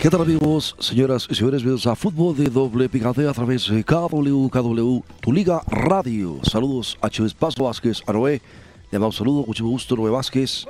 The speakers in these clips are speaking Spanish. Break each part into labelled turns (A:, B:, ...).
A: ¿Qué tal amigos, señoras y señores? Bienvenidos a Fútbol de Doble Picante a través de KW, KW, tu liga radio. Saludos a Chávez Vázquez, a Noé. Le damos saludo, mucho gusto, Noé Vázquez.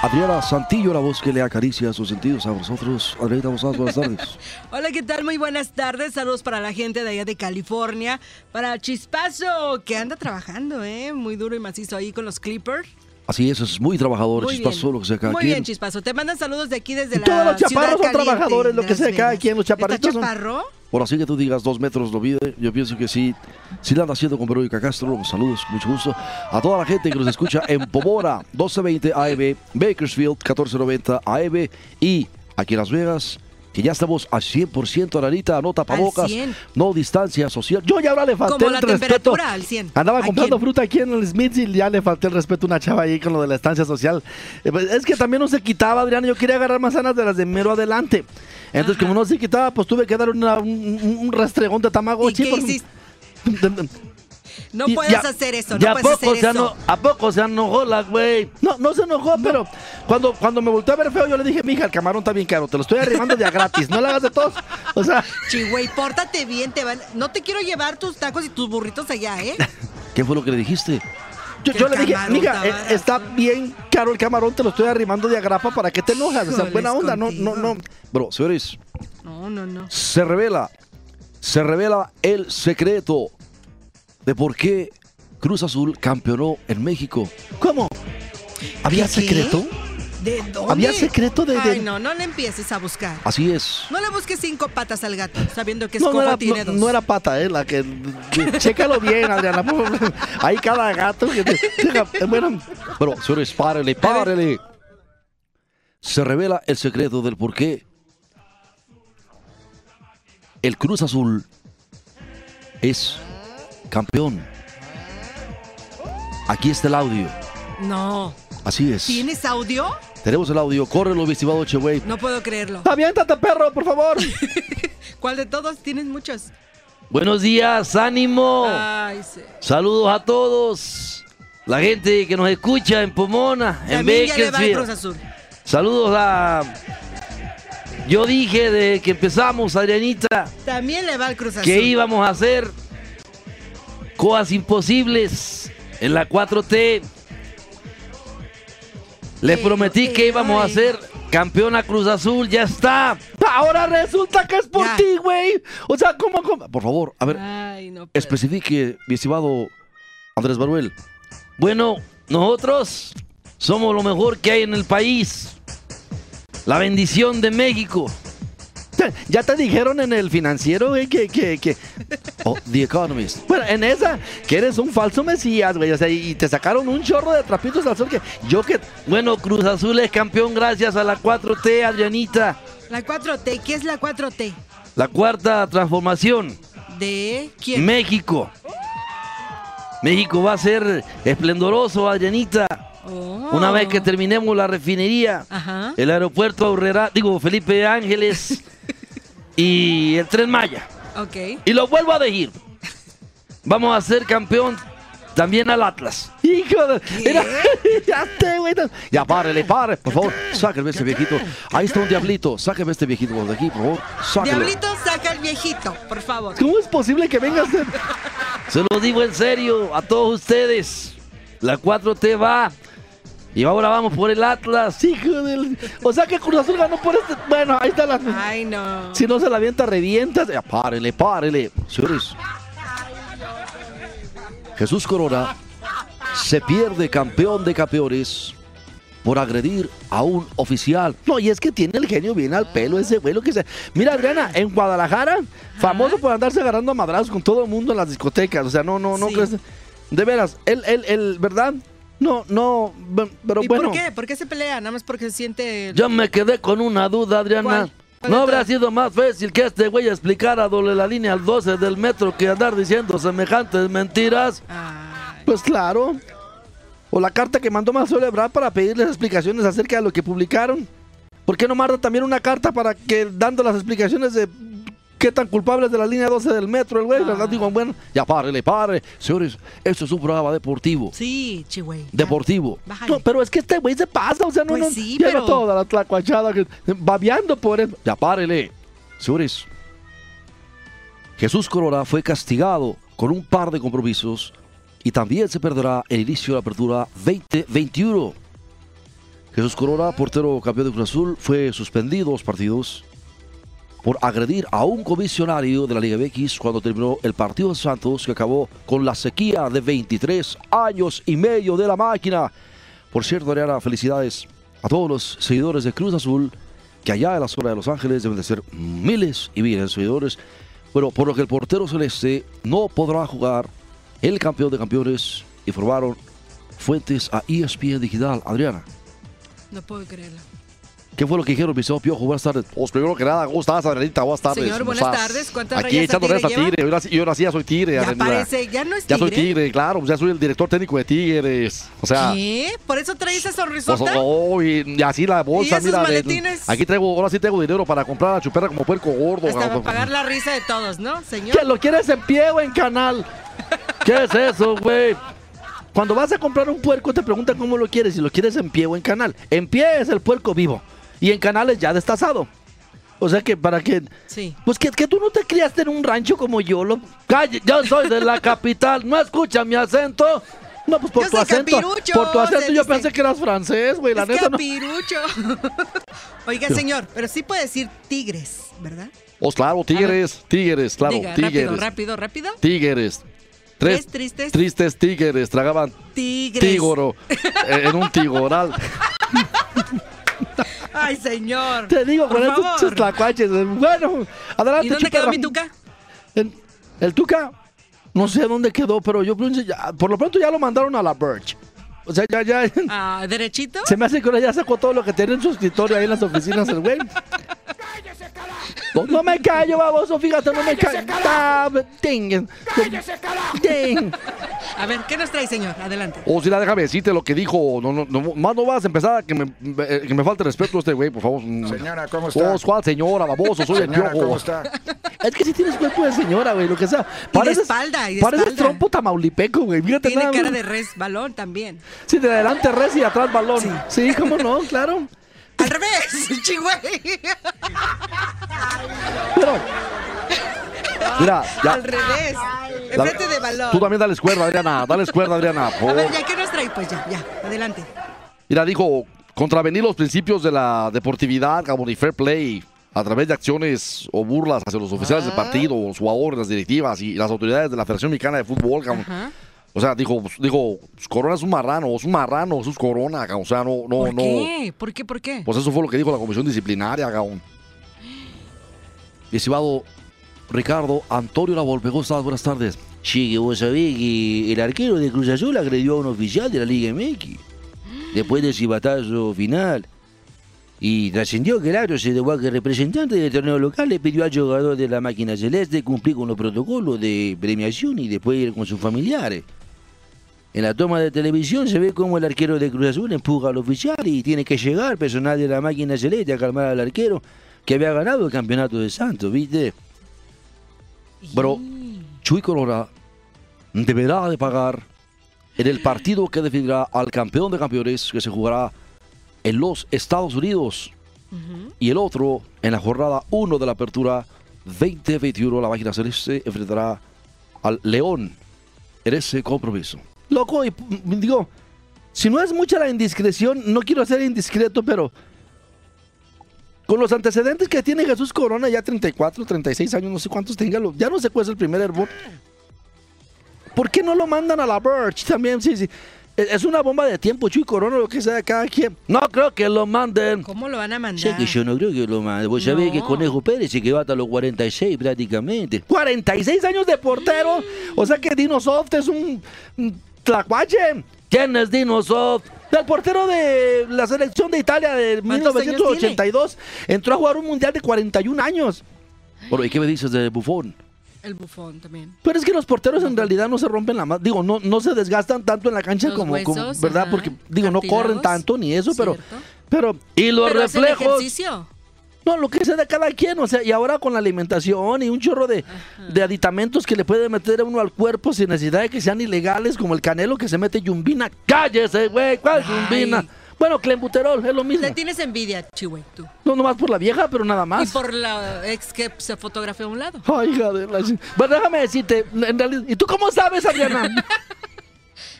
A: Adriana Santillo, la voz que le acaricia sus sentidos a vosotros. Adriana, buenas tardes.
B: Hola, ¿qué tal? Muy buenas tardes. Saludos para la gente de allá de California. Para Chispazo, que anda trabajando, ¿eh? Muy duro y macizo ahí con los Clippers.
A: Así es, es muy trabajador,
B: Muy
A: Chispazo,
B: bien.
A: lo que sea cada
B: Muy
A: quien.
B: bien, Chispazo. Te mandan saludos de aquí desde la
A: Todos los chaparros son trabajadores, lo que sea cada quien, los chaparritos
B: ¿Está
A: son-
B: chaparro?
A: Por así que tú digas dos metros lo mide, yo pienso que sí, sí la anda haciendo con Verónica Castro. Saludos, mucho gusto a toda la gente que nos escucha en Pomora, 1220 AM, Bakersfield, 1490 AM y aquí en Las Vegas, que ya estamos a 100%, Aranita, no tapabocas,
B: 100.
A: no distancia social. Yo ya ahora le falté
B: Como
A: el
B: la
A: respeto.
B: temperatura al 100.
A: Andaba
B: ¿A
A: comprando
B: quién?
A: fruta aquí en el Smith y ya le falté el respeto a una chava ahí con lo de la estancia social. Eh, pues, Es que también no se quitaba, Adrián. Yo quería agarrar manzanas de las de mero adelante. Entonces,
B: Ajá.
A: como no se quitaba, pues tuve que dar una- un, un- rastregón de
B: ¿Y
A: tamagotchi.
B: qué
A: por-
B: hiciste? No
A: Y
B: puedes
A: ya-
B: hacer eso,
A: ya
B: no puedes
A: poco
B: hacer
A: se
B: eso.
A: ¿A poco se enojó la güey? No, no se enojó, pero cuando, cuando me volteó a ver feo, yo le dije, mija, el camarón está bien caro, te lo estoy arrimando de a gratis, no le hagas de tos. O sea,
B: Chihuey, pórtate bien, te van... No te quiero llevar tus tacos y tus burritos allá, ¿eh?
A: ¿qué fue lo que le dijiste? Yo, le dije, mija, eh,
B: barato".
A: está bien caro el camarón, te lo estoy arrimando de agrapa para que te enojas. O sea, buena onda, no, no, no. Bro, señores,
B: No, no, no.
A: se revela, se revela el secreto de por qué Cruz Azul campeonó en México. ¿Cómo? ¿Había
B: ¿Qué?
A: secreto?
B: ¿De dónde?
A: ¿Había secreto de- de-
B: Ay, no, no le empieces a buscar.
A: Así es.
B: No le busques cinco patas al gato, sabiendo que
A: No, no era,
B: tiene
A: no-
B: dos.
A: no era pata, eh, la que. Chécalo bien, Adriana. Ahí cada gato. que te- bueno, pero, señores, párele, párele. Se revela el secreto del por qué el Cruz Azul es campeón. Aquí está el audio.
B: No.
A: Así es.
B: ¿Tienes audio?
A: Tenemos el audio. Córrelo, mi estimado Cheway.
B: No puedo creerlo.
A: Aviéntate, perro, por favor.
B: ¿Cuál de todos? Tienes muchos.
C: Buenos días, ánimo.
B: Ay, sí.
C: Saludos a todos. La gente que nos escucha en Pomona, en
B: También Cruz
C: Bakersfield.
B: Azul.
C: Saludos a. Yo dije de que empezamos, Adrianita,
B: También le va el Cruz Azul.
C: que íbamos a hacer cosas imposibles en la 4T. Le prometí que íbamos a hacer campeona Cruz Azul, ya está.
A: Ahora resulta que es por
B: Ya.
A: ti, güey. O sea, ¿cómo, cómo? Por favor, a ver,
B: Ay, no. puedo.
A: especifique, mi estimado Andrés Manuel.
C: Bueno, nosotros somos lo mejor que hay en el país. La bendición de México.
A: Ya te dijeron en el financiero, güey, que, que, que... Oh, The Economist. Bueno, en esa, que eres un falso mesías, güey. O sea, y te sacaron un chorro de trapitos al sol que yo que...
C: Bueno, Cruz Azul es campeón gracias a la 4T, Adrianita.
B: La 4T. ¿Qué es la 4T?
C: La cuarta transformación.
B: ¿De quién?
C: México. México va a ser esplendoroso, Adrianita.
B: Oh.
C: Una vez que terminemos la refinería,
B: Ajá.
C: el aeropuerto Aurrera, digo, Felipe Ángeles y el Tren Maya.
B: Ok.
C: Y lo vuelvo a decir. Vamos a ser campeón también al Atlas.
A: Hijo de... Mira, ya te, güey. Ya, párele, párele. Por favor, sáqueme este viejito. Ahí está un diablito. Sáqueme este viejito de aquí, por favor.
B: Diablito, saca al viejito, por favor.
A: ¿Cómo es posible que vengas de...
C: Se lo digo en serio a todos ustedes. La 4T va. Y ahora vamos por el Atlas.
A: Hijo del... O sea que Cruz Azul ganó por este... Bueno, ahí está la...
B: Ay, no.
A: Si no se la avienta, revienta. Ya, párele, párele. Señores. Jesús Corona se pierde campeón de campeones por agredir a un oficial. No, y es que tiene el genio bien al pelo ese güey, lo que sea. Mira, Adriana, en Guadalajara, famoso por andarse agarrando a madrazos con todo el mundo en las discotecas. O sea, no, no, no
B: Sí.
A: crees. De veras, él, él, él, ¿verdad? No, no, pero
B: ¿Y
A: bueno.
B: por qué? ¿Por qué se pelea? Nada más porque se siente...
C: Yo me quedé con una duda, Adriana.
B: ¿Cuál? ¿Cuál
C: ¿No habrá sido más fácil que este güey explicara doble la línea al 12 del metro que andar diciendo semejantes mentiras?
B: Ay,
A: Pues claro. O la carta que mandó Marcelo Ebrard para pedirles explicaciones acerca de lo que publicaron. ¿Por qué no manda también una carta para que dando las explicaciones de qué tan culpables de la línea 12 del metro el güey? ¿Verdad?
B: Ah.
A: Digo, bueno, ya párele, párele. Señores, esto es un programa deportivo.
B: Sí, ya.
A: Deportivo. No, pero es que este güey se pasa, o sea, no,
B: Pues
A: no.
B: sí,
A: lleva
B: pero-
A: toda la tlacuachada que babeando por él. Ya párele. Señores, Jesús Corona fue castigado con un par de compromisos y también se perderá el inicio de la apertura 2021. Jesús Corona, portero campeón de Cruz Azul, fue suspendido dos partidos por agredir a un comisionario de la Liga MX cuando terminó el partido de Santos que acabó con la sequía de 23 años y medio de la máquina. Por cierto, Ariana, felicidades a todos los seguidores de Cruz Azul que allá en la zona de Los Ángeles deben de ser miles y miles de seguidores. Bueno, por lo que el portero celeste no podrá jugar el campeón de campeones informaron fuentes a ESPN Digital. Adriana,
B: No puedo creerlo.
A: ¿Qué fue lo que dijeron, mi señor Piojo? Buenas tardes. Pues primero que nada, ¿cómo estás, Adrianita? Buenas tardes.
B: Señor,
A: ¿Cómo
B: buenas
A: estás?
B: tardes. ¿Cuántas
A: Aquí
B: rayas
A: echando
B: tigre
A: rayas a tigre. Yo ahora sí- yo sí ya soy tigre.
B: Ya parece, ya no es
A: Ya soy
B: tigre.
A: tigre, claro. pues Ya soy el director técnico de Tigres. O sea,
B: ¿Qué? ¿Por eso trae esa
A: pues,
B: sonrisota?
A: oh, y, y así la bolsa,
B: ¿Y esos
A: mira. de-
B: maletines?
A: aquí traigo, ahora sí tengo dinero para comprar la chupera como puerco gordo.
B: Hasta para pagar la risa de todos, ¿no, señor?
A: ¿Que lo quieres en pie o en canal?
C: ¿Qué es eso, güey?
A: Cuando vas a comprar un puerco te preguntan cómo lo quieres, si lo quieres en pie o en canal. En pie es el puerco vivo y en canal es ya destazado. O sea que para que...
B: Sí.
A: Pues que, que tú no te criaste en un rancho como yo, lo...
C: Calle, yo soy de la capital, ¿no escucha mi acento?
A: No, pues por
B: Yo
A: tu acento. por tu acento yo
B: dice.
A: pensé que eras francés, güey. La
B: es
A: neta no.
B: capirucho. Oiga, señor, pero sí puede decir tigres, ¿verdad?
A: Pues claro, tigres, tigres, claro,
B: Diga,
A: tigres.
B: rápido, rápido, rápido.
A: Tigres. Tres
B: Tres tristes.
A: tristes tigres tragaban
B: Tigres.
A: tígoro eh, en un tigoral.
B: Ay, señor.
A: Te digo,
B: Por
A: con estos tlacuaches. Bueno, adelante,
B: ¿Y dónde quedó mi tuca?
A: El Tuca, no sé dónde quedó, pero yo por lo pronto ya lo mandaron a la Birch. O sea, ya, ya.
B: Ah, ¿Derechito?
A: Se me hace que ahora ya sacó todo lo que tenía en su escritorio ahí en las oficinas el güey. No, no me callo, baboso, fíjate, no me callo. Ding. Ding.
B: A ver, ¿qué nos trae, señor? Adelante.
A: O si la déjame decirte lo que dijo. No, no, no, más no vas a empezar a que me, eh, que me falte respeto a este güey, por favor.
D: Señora, ¿cómo está?
A: Oh, ¿cuál señora, baboso? Soy el
D: Señora,
A: piojo.
D: ¿cómo está?
A: Es que si tienes cuerpo de señora, güey, lo que sea.
B: de espalda, y de
A: Pareces
B: espalda.
A: trompo tamaulipeco, güey. Fíjate
B: Tiene
A: nada
B: cara de res balón también.
A: Sí, de adelante res y de atrás balón. Sí. cómo no, claro.
B: Al revés, chigüey.
A: Pero. Mira, ya.
B: Al revés. Enfrente de balón.
A: Tú también dale cuerda, Adriana. Dale cuerda, Adriana. por
B: A ver, ya, ¿qué nos trae? Pues ya, ya. Adelante.
A: Mira, dijo, contravenir los principios de la deportividad, cabrón, y fair play a través de acciones o burlas hacia los oficiales del partido, los jugadores, las directivas y las autoridades de la Federación Mexicana de Fútbol.
B: Ajá.
A: O sea, dijo, pues, dijo, pues, Corona es un marrano, es un marrano, es un Corona. O sea, no, no,
B: ¿Por
A: no.
B: qué? ¿Por qué? ¿Por qué?
A: Pues eso fue lo que dijo la comisión disciplinaria, cabrón. Estimado Ricardo Antonio Lavolpe, ¿cómo estás? Buenas tardes.
E: Sí, que vos sabés que el arquero de Cruz Azul agredió a un oficial de la Liga MX. Después del cibatazo final. Y trascendió que el árbitro se dejó a que el representante del torneo local le pidió al jugador de la máquina celeste cumplir con los protocolos de premiación y después ir con sus familiares. En la toma de televisión se ve cómo el arquero de Cruz Azul empuja al oficial y tiene que llegar personal de la máquina celeste a calmar al arquero que había ganado el campeonato de Santos, ¿viste?
A: Pero Chuy Corona deberá de pagar en el partido que definirá al campeón de campeones que se jugará en los Estados Unidos. Y el otro en la jornada 1 de la apertura 2021. La máquina celeste enfrentará al León en ese compromiso. Loco, y, mm, digo, si no es mucha la indiscreción, no quiero ser indiscreto, pero con los antecedentes que tiene Jesús Corona, ya 34, 36 años, no sé cuántos tenga, ya no sé cuál es el primer hervor. ¿Por qué no lo mandan a la Birch también? Sí, sí. Es es una bomba de tiempo, Chuy Corona, lo que sea, cada quien.
C: No creo que lo manden.
B: ¿Cómo lo van a mandar?
E: Sé que yo no creo que lo mande. Vos sabés
B: No.
E: que Conejo Pérez se quedó hasta los 46 prácticamente.
A: 46 años de portero. O sea que Dino Soft es un, un tlacuache.
C: ¿Quién es Dino Soft?
E: El portero de la selección de Italia de
B: ¿Cuántos años
E: 1982 entró a jugar un mundial de 41 años.
A: Bueno, ¿y qué me dices de Buffon?
B: El bufón también.
E: Pero es que los porteros en realidad no se rompen la mano. Digo, no, no se desgastan tanto en la cancha
B: Los
E: como, como-
B: huesos,
E: ¿verdad?
B: ajá,
E: Porque, digo, no corren tanto ni eso, pero,
B: ¿cierto?
E: pero,
C: Y los
B: Pero hacen
C: reflejos.
B: ejercicio.
E: No, lo que sea de cada quien, o sea, y ahora con la alimentación y un chorro de, de aditamentos que le puede meter a uno al cuerpo sin necesidad de que sean ilegales, como el canelo que se mete yumbina. ¡Cállese, güey! ¿Cuál yumbina? Bueno, clenbuterol, es lo mismo.
B: Le tienes envidia, Chihuey, tú.
E: No nomás por la vieja, pero nada
B: Y
E: más.
B: por la ex que se fotografió a un lado.
E: Ay, de la... Bueno, déjame decirte, en realidad... ¿Y tú cómo sabes, Adriana?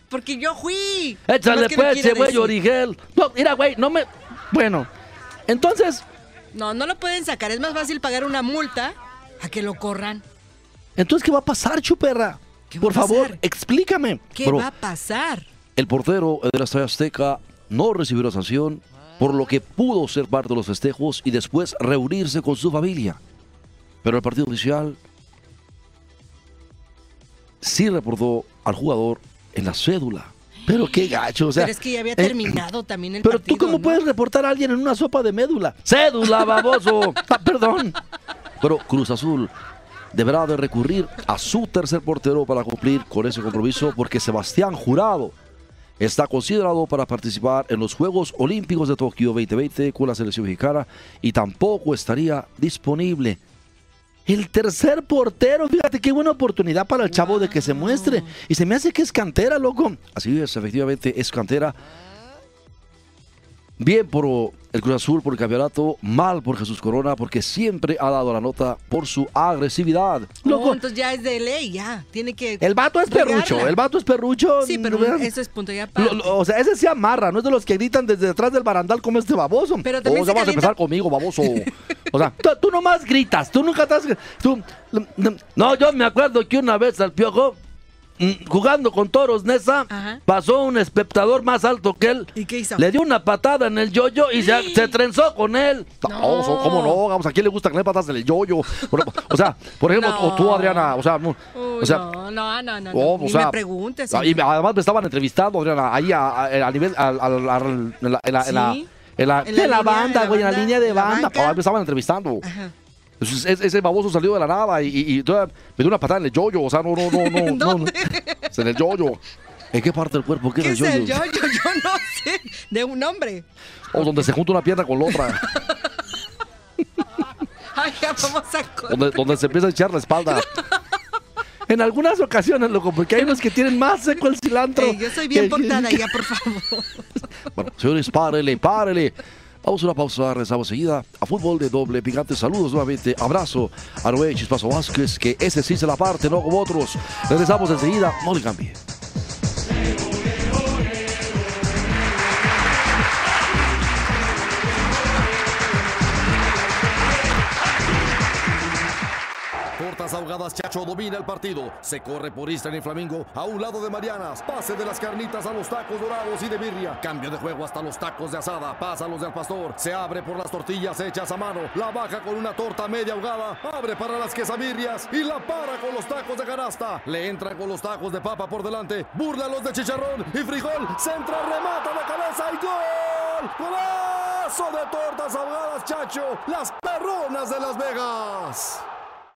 B: Porque yo fui.
C: Échale pues, güey. Origel.
E: No, mira, güey, no me... Bueno, entonces...
B: No, no lo pueden sacar. Es más fácil pagar una multa a que lo corran.
E: Entonces, ¿qué va a pasar, chuperra?
B: ¿Qué va
E: Por
B: pasar?
E: favor, explícame.
B: ¿Qué va a pasar?
A: El portero de la Estadio Azteca no recibió la sanción, por lo que pudo ser parte de los festejos y después reunirse con su familia. Pero el partido oficial sí reportó al jugador en la cédula.
E: Pero qué gacho, o sea...
B: Pero es que ya había
E: eh,
B: terminado también el
E: Pero
B: partido.
E: tú cómo
B: ¿no?
E: puedes reportar a alguien en una sopa de médula.
C: Cédula, baboso.
E: Ah, perdón.
A: Pero Cruz Azul deberá de recurrir a su tercer portero para cumplir con ese compromiso porque Sebastián Jurado está considerado para participar en los Juegos Olímpicos de Tokio 2020 con la selección mexicana y tampoco estaría disponible.
E: El tercer portero, fíjate qué buena oportunidad para el chavo de que se muestre. Y se me hace que es cantera, loco.
A: Así es, efectivamente es cantera. Bien por el Cruz Azul por el campeonato, mal por Jesús Corona porque siempre ha dado la nota por su agresividad.
E: Loco.
B: entonces ya es de ley, ya. Tiene que.
E: El vato es perrucho, el vato es perrucho.
B: Sí, pero
E: ¿verdad?
B: eso es punto ya
E: lo- o sea, ese se amarra, no es de los que gritan desde detrás del barandal como este baboso.
B: Pero también
A: Oh,
B: se
A: vas a empezar conmigo, baboso.
E: O sea, tú, tú nomás gritas, tú nunca estás... Tú,
C: No, yo me acuerdo que una vez al piojo, mm, jugando con toros Nesa,
B: Ajá.
C: pasó un espectador más alto que él.
B: ¿Y qué hizo?
C: Le dio una patada en el yoyo y se, se trenzó con él.
A: No, ¿cómo no? Vamos, ¿a quién le gusta que le patas en el yoyo? O sea, por ejemplo,
B: No.
A: o tú, Adriana, o sea,
B: Uy,
A: o sea,
B: no, no, no, no.
A: oh, o sea,
B: me preguntes.
A: y además me estaban entrevistando, Adriana, ahí a, a- a nivel, al- al- al- en la, en la, en la-
B: Sí.
A: En la-
B: En la
E: de la banda, güey, en la línea de banda.
A: ah, me estaban entrevistando.
B: Ajá.
A: Entonces, es- ese baboso salió de la nada y, y, y todavía me dio una patada en el yoyo, o sea, no, no, no, no, no, no,
B: ¿Dónde?
A: Es en el yoyo. ¿En qué parte del cuerpo
B: ¿Qué es
A: el yoyo?
B: yo? Yo, yo no sé. De un hombre.
A: O donde se junta una pierna con la otra.
B: Ay, ya vamos a
A: donde, donde se empieza a echar la espalda.
E: En algunas ocasiones, loco, porque hay unos que tienen más seco el cilantro.
B: Ey, yo soy bien portada ya, por favor.
A: Bueno, señores, párele, párele. Vamos a una pausa, regresamos seguida a fútbol de doble picante. Saludos nuevamente, abrazo a Noé Chispazo Vázquez, que ese sí se la parte, no como otros. Regresamos enseguida, no le cambie.
D: Chacho domina el partido. Se corre por Eastern y Flamingo. A un lado de Marianas. Pase de las carnitas a los tacos dorados y de birria. Cambio de juego hasta los tacos de asada. Pasa los del pastor. Se abre por las tortillas hechas a mano. La baja con una torta media ahogada. Abre para las quesabirrias. Y la para con los tacos de canasta. Le entra con los tacos de papa por delante. Burla los de chicharrón y frijol. Centra, remata de cabeza y gol. ¡Golazo de tortas ahogadas, Chacho! Las perronas de Las Vegas.